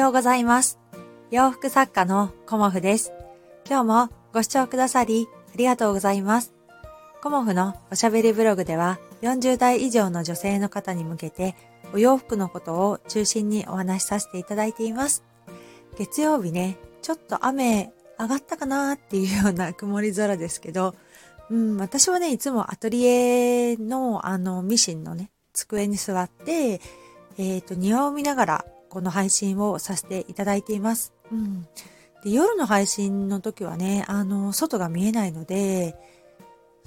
ようございます。洋服作家のコモフです。今日もご視聴くださりありがとうございます。コモフのおしゃべりブログでは40代以上の女性の方に向けてお洋服のことを中心にお話しさせていただいています。月曜日ね、ちょっと雨上がったかなっていうような 曇り空ですけど、うん、私はね、いつもアトリエのあのミシンのね、机に座って、えっ、ー、と、庭を見ながらこの配信をさせていただいています。うん。で、夜の配信の時はね、あの、外が見えないので、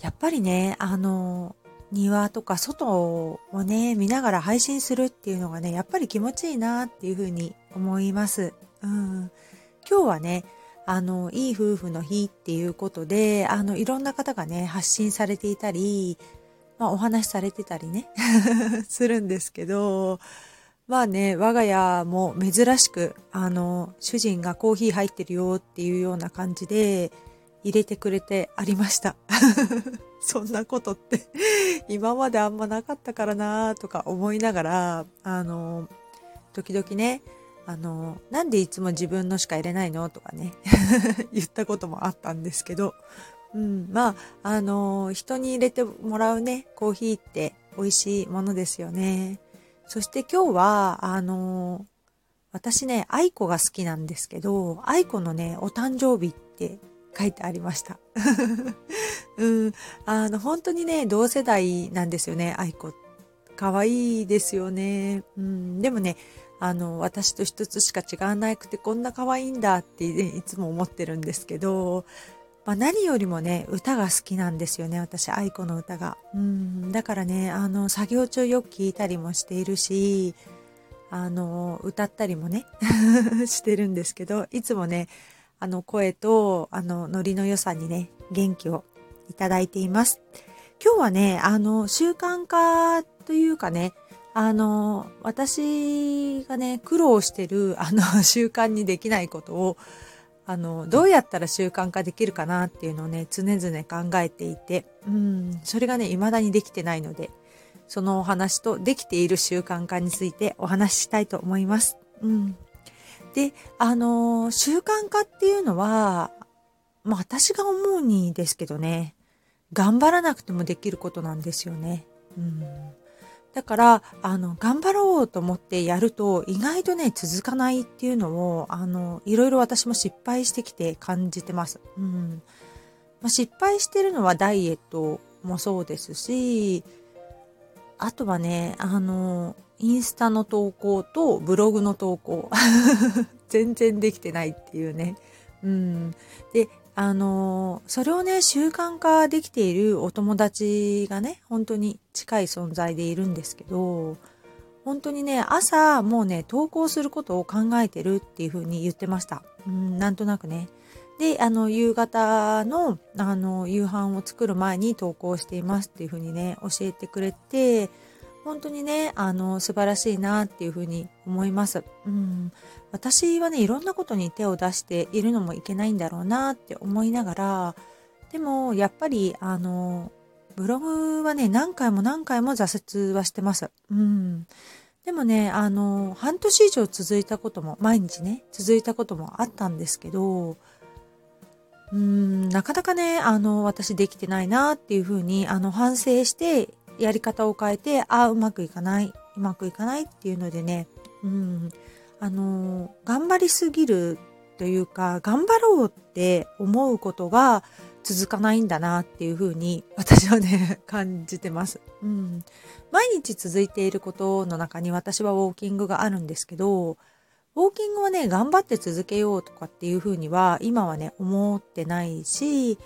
やっぱりね、あの、庭とか外をね、見ながら配信するっていうのがね、やっぱり気持ちいいなっていうふうに思います。うん。今日はね、あの、いい夫婦の日っていうことで、あの、いろんな方がね、発信されていたり、まあ、お話しされてたりね、するんですけど、まあね、我が家も珍しく、あの、主人がコーヒー入ってるよっていうような感じで入れてくれてありました。そんなことって今まであんまなかったからなとか思いながら、あの、時々ね、あの、なんでいつも自分のしか入れないのとかね 言ったこともあったんですけど、うん、まあ、あの、人に入れてもらうね、コーヒーって美味しいものですよね。そして今日は、あの、私ね、愛子が好きなんですけど、愛子のね、お誕生日って書いてありました。うん、あの、本当にね、同世代なんですよね、愛子。可愛いですよね。うん、でもね、あの、私と一つしか違わなくてこんな可愛いんだって、ね、いつも思ってるんですけど、まあ、何よりもね、歌が好きなんですよね、私、愛子の歌が。うん、だからね、あの、作業中よく聞いたりもしているし、あの、歌ったりもね、してるんですけど、いつもね、あの、声と、あの、ノリの良さにね、元気をいただいています。今日はね、あの、習慣化というかね、あの、私がね、苦労してる、あの、習慣にできないことを、あの、どうやったら習慣化できるかなっていうのをね、常々考えていて、うん、それがね、未だにできてないので、そのお話とできている習慣化についてお話ししたいと思います。うん。で、あの、習慣化っていうのは、まあ私が思うにですけどね、頑張らなくてもできることなんですよね。うん。だから、あの、頑張ろうと思ってやると、意外とね、続かないっていうのを、あの、いろいろ私も失敗してきて感じてます。うん。まあ、失敗してるのはダイエットもそうですし、あとはね、あの、インスタの投稿とブログの投稿。全然できてないっていうね。うん。で、あのそれをね、習慣化できているお友達がね、本当に近い存在でいるんですけど、本当にね、朝もうね、投稿することを考えてるっていう風に言ってました。うん、なんとなくね。で、あの、夕方の、あの、夕飯を作る前に投稿していますっていう風にね、教えてくれて、本当にね、あの、素晴らしいなっていうふうに思います。うん。私はね、いろんなことに手を出しているのもいけないんだろうなって思いながら、でも、やっぱり、あの、ブログはね、何回も何回も挫折はしてます。うん。でもね、あの、半年以上続いたことも、毎日ね、続いたこともあったんですけど、うん、なかなかね、あの、私できてないなっていうふうに、あの、反省してやり方を変えて、ああ、うまくいかない、うまくいかないっていうのでね、うん、あの、頑張りすぎるというか、頑張ろうって思うことが続かないんだなっていうふうに私はね、感じてます。うん。毎日続いていることの中に私はウォーキングがあるんですけど、ウォーキングはね、頑張って続けようとかっていうふうには今はね、思ってないし、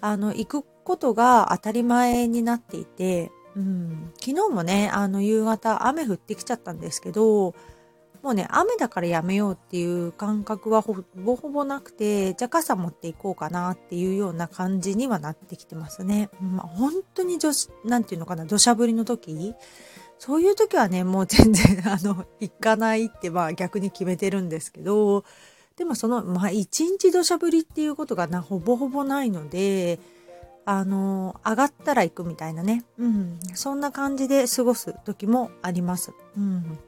あの、行くことが当たり前になっていて、うん、昨日もね、あの夕方雨降ってきちゃったんですけど、もうね、雨だからやめようっていう感覚はほぼほぼなくて、じゃあ傘持っていこうかなっていうような感じにはなってきてますね。まあ、本当に女子、なんていうのかな、土砂降りの時そういう時はね、もう全然、あの、行かないってまあ逆に決めてるんですけど、でもその、まあ一日土砂降りっていうことがな、ほぼほぼないので、あの、上がったら行くみたいなね。うん。そんな感じで過ごす時もあります。うん。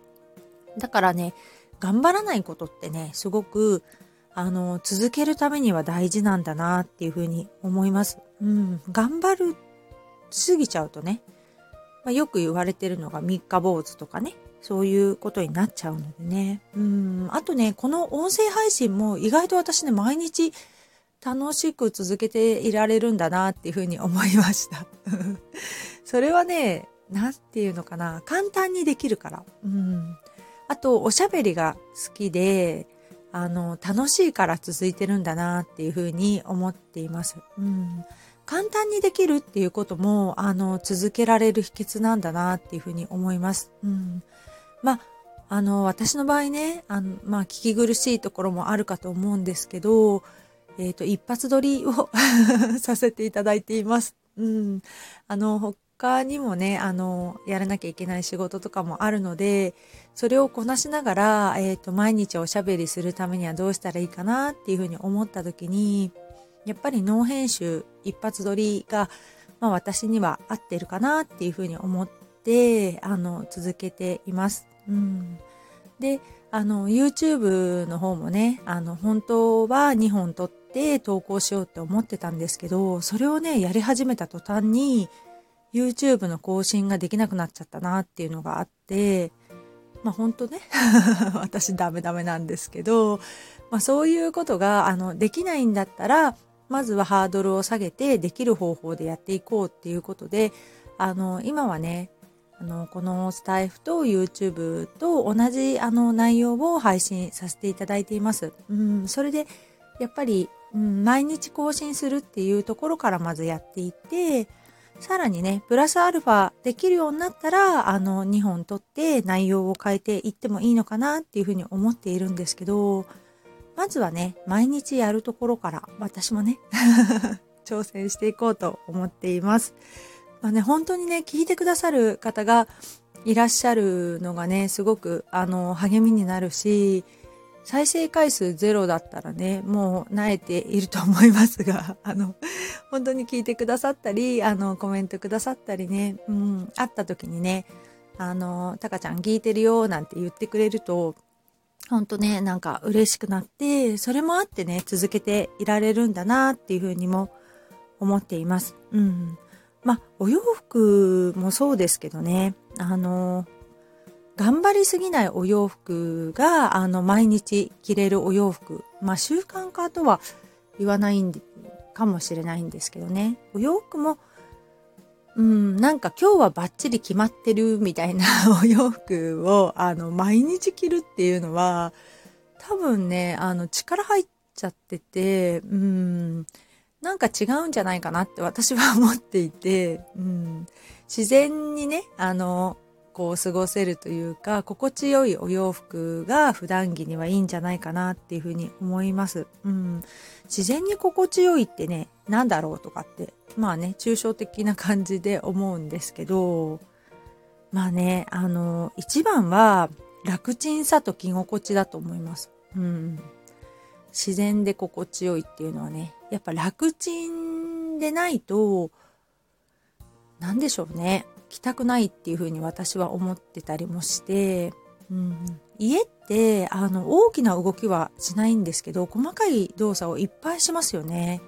だからね、頑張らないことってね、すごく、あの、続けるためには大事なんだなっていうふうに思います。うん、頑張る過ぎちゃうとね、まあ、よく言われてるのが三日坊主とかね、そういうことになっちゃうのでね。うん、あとね、この音声配信も意外と私ね、毎日楽しく続けていられるんだなっていうふうに思いました。それはね、なんていうのかな、簡単にできるから。うん。あと、おしゃべりが好きで、あの、楽しいから続いてるんだなっていうふうに思っています。うん。簡単にできるっていうことも、あの、続けられる秘訣なんだなっていうふうに思います。うん。まあ、あの、私の場合ね、あの、まあ、聞き苦しいところもあるかと思うんですけど、えっ、ー、と、一発撮りを させていただいています。うん。あの、他にもね、あの、やらなきゃいけない仕事とかもあるので、それをこなしながら、えっ、ー、と、毎日おしゃべりするためにはどうしたらいいかなっていうふうに思った時に、やっぱりノー編集一発撮りが、まあ私には合ってるかなっていうふうに思って、あの、続けています。うん。で、あの、YouTube の方もね、あの、本当は2本撮って投稿しようって思ってたんですけど、それをね、やり始めた途端に、YouTube の更新ができなくなっちゃったなっていうのがあって、まあ本当ね 私ダメダメなんですけど、まあそういうことが、あの、できないんだったら、まずはハードルを下げてできる方法でやっていこうっていうことで、あの、今はね、あの、このスタイフと YouTube と同じあの内容を配信させていただいています。うん、それで、やっぱり、うん、毎日更新するっていうところからまずやっていって、さらにね、プラスアルファできるようになったら、あの、2本取って内容を変えていってもいいのかなっていうふうに思っているんですけど、まずはね、毎日やるところから、私もね、挑戦していこうと思っています。まあね、本当にね、聞いてくださる方がいらっしゃるのがね、すごく、あの、励みになるし、再生回数ゼロだったらね、もう慣れていると思いますが、あの、本当に聞いてくださったり、あの、コメントくださったりね、うん、会った時にね、あの、タカちゃん聞いてるよ、なんて言ってくれると、ほんとね、なんか嬉しくなって、それもあってね、続けていられるんだなっていうふうにも思っています。うん。まあ、お洋服もそうですけどね、あの、頑張りすぎないお洋服が、あの、毎日着れるお洋服。まあ、習慣化とは言わないんで、かもしれないんですけどね。お洋服も、うん、なんか今日はバッチリ決まってるみたいな お洋服を、あの、毎日着るっていうのは、多分ね、あの、力入っちゃってて、うん、なんか違うんじゃないかなって私は思っていて、うん、自然にね、あの、こう過ごせるというか心地よいお洋服が普段着にはいいんじゃないかなっていうふうに思います。うん、自然に心地よいってね何だろうとかってまあね抽象的な感じで思うんですけどまあねあの一番は楽ちんさと着心地だと思います。うん、自然で心地よいっていうのはねやっぱ楽ちんでないと何でしょうね着たくないっていうふうに私は思ってたりもして、うん、家ってあの大きな動きはしないんですけど細かい動作をいっぱいしますよね。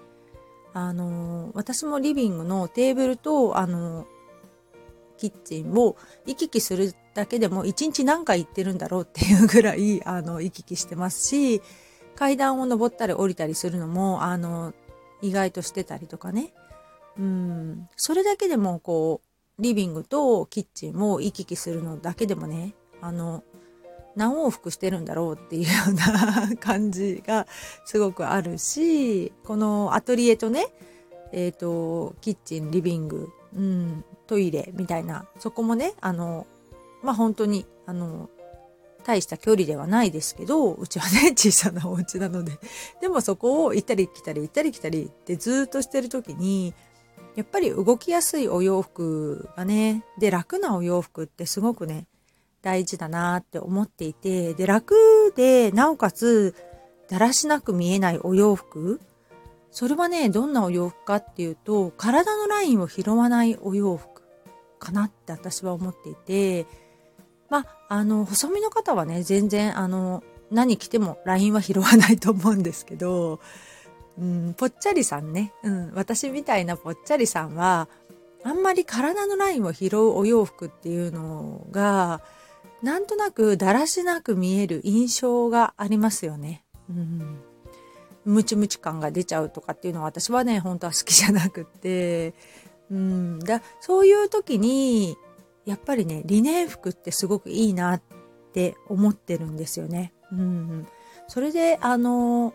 あの私もリビングのテーブルとあのキッチンを行き来するだけでも一日何回行ってるんだろうっていうぐらいあの行き来してますし階段を登ったり降りたりするのもあの意外としてたりとかね。うん。それだけでもこうリビングとキッチンを行き来するのだけでもねあの何往復してるんだろうっていうような感じがすごくあるしこのアトリエとねえっ、ー、とキッチンリビング、うん、トイレみたいなそこもねあのまあ本当にあの大した距離ではないですけどうちはね 小さなお家なので。でもそこを行ったり来たり行ったり来たりってずっとしてる時にやっぱり動きやすいお洋服がね、で、楽なお洋服ってすごくね、大事だなって思っていて、で、楽で、なおかつ、だらしなく見えないお洋服。それはね、どんなお洋服かっていうと、体のラインを拾わないお洋服。かなって私は思っていて、まあ、あの、細身の方はね、全然、あの、何着ても LINE は拾わないと思うんですけど、うん、ぽっちゃりさんね、うん、私みたいなぽっちゃりさんは、あんまり体のラインを拾うお洋服っていうのが、なんとなくだらしなく見える印象がありますよね。うん。ムチムチ感が出ちゃうとかっていうのは私はね、本当は好きじゃなくて、うん。だそういう時に、やっぱりね、リネン服ってすごくいいなって思ってるんですよね。うん。それで、あの、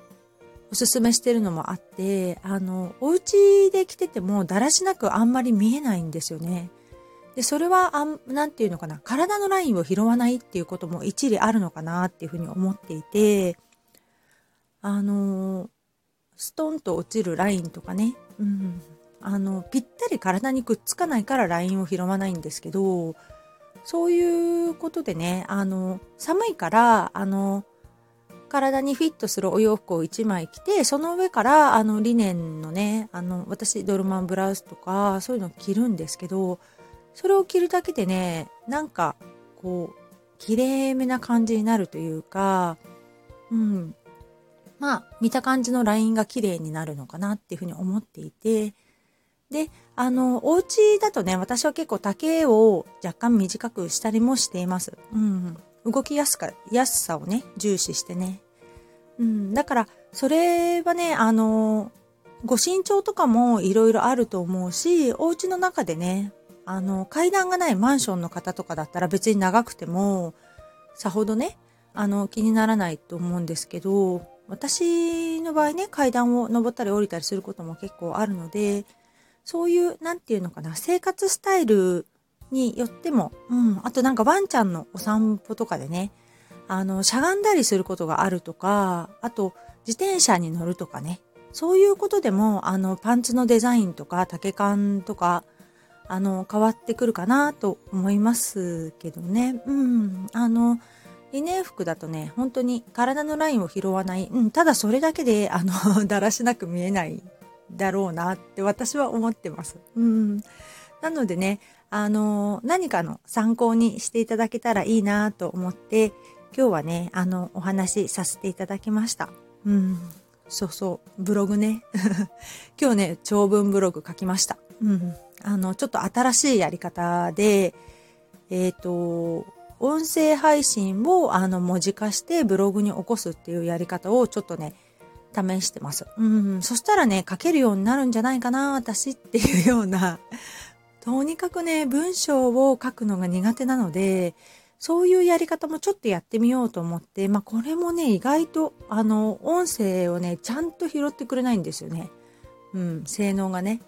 おすすめしてるのもあって、あの、お家で着ててもだらしなくあんまり見えないんですよね。で、それは、あん、なんていうのかな、体のラインを拾わないっていうことも一理あるのかなっていうふうに思っていて、あの、ストンと落ちるラインとかね、うん、あの、ぴったり体にくっつかないからラインを拾わないんですけど、そういうことでね、あの、寒いから、あの、体にフィットするお洋服を1枚着て、その上から、あの、リネンのね、あの、私、ドルマンブラウスとか、そういうのを着るんですけど、それを着るだけでね、なんか、こう、綺麗めな感じになるというか、うん。まあ、見た感じのラインが綺麗になるのかなっていうふうに思っていて、で、あの、お家だとね、私は結構丈を若干短くしたりもしています。うん。動きやすか、安さをね、重視してね。うん、だから、それはね、あの、ご身長とかもいろいろあると思うし、お家の中でね、あの、階段がないマンションの方とかだったら別に長くても、さほどね、あの、気にならないと思うんですけど、私の場合ね、階段を登ったり降りたりすることも結構あるので、そういう、なんていうのかな、生活スタイルによっても、うん、あとなんかワンちゃんのお散歩とかでね、あの、しゃがんだりすることがあるとか、あと、自転車に乗るとかね、そういうことでも、あの、パンツのデザインとか、丈感とか、あの、変わってくるかなと思いますけどね。うん。あの、リネン服だとね、本当に体のラインを拾わない。うん、ただそれだけで、あの、だらしなく見えないだろうなって私は思ってます。うん。なのでね、あの、何かの参考にしていただけたらいいなと思って、今日はね、あの、お話しさせていただきました。うん。そうそう、ブログね。今日ね、長文ブログ書きました。うん。あの、ちょっと新しいやり方で、えっ、ー、と、音声配信をあの文字化してブログに起こすっていうやり方をちょっとね、試してます。うん。そしたらね、書けるようになるんじゃないかな、私っていうようなとにかくね、文章を書くのが苦手なので、そういうやり方もちょっとやってみようと思って、まあこれもね、意外と、あの、音声をね、ちゃんと拾ってくれないんですよね。うん、性能がね。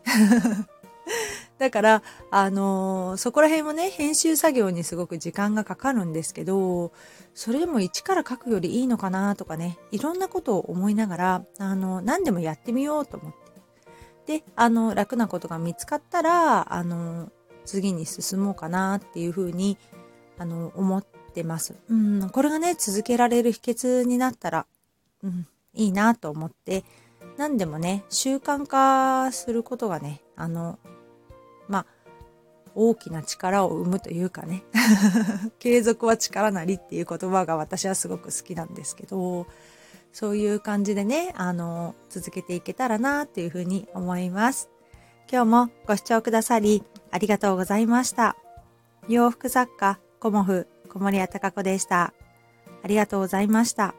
だから、あのー、そこら辺もね、編集作業にすごく時間がかかるんですけど、それでも一から書くよりいいのかなとかね、いろんなことを思いながら、あの、何でもやってみようと思って。で、あの、楽なことが見つかったら、あの、次に進もうかなっていうふうに、あの、思ってます。うん、これがね、続けられる秘訣になったら、うん、いいなと思って、何でもね、習慣化することがね、あの、まあ、大きな力を生むというかね、継続は力なりっていう言葉が私はすごく好きなんですけど、そういう感じでね、あの、続けていけたらなっていうふうに思います。今日もご視聴くださりありがとうございました。洋服作家、コモフ、小森屋隆子でした。ありがとうございました。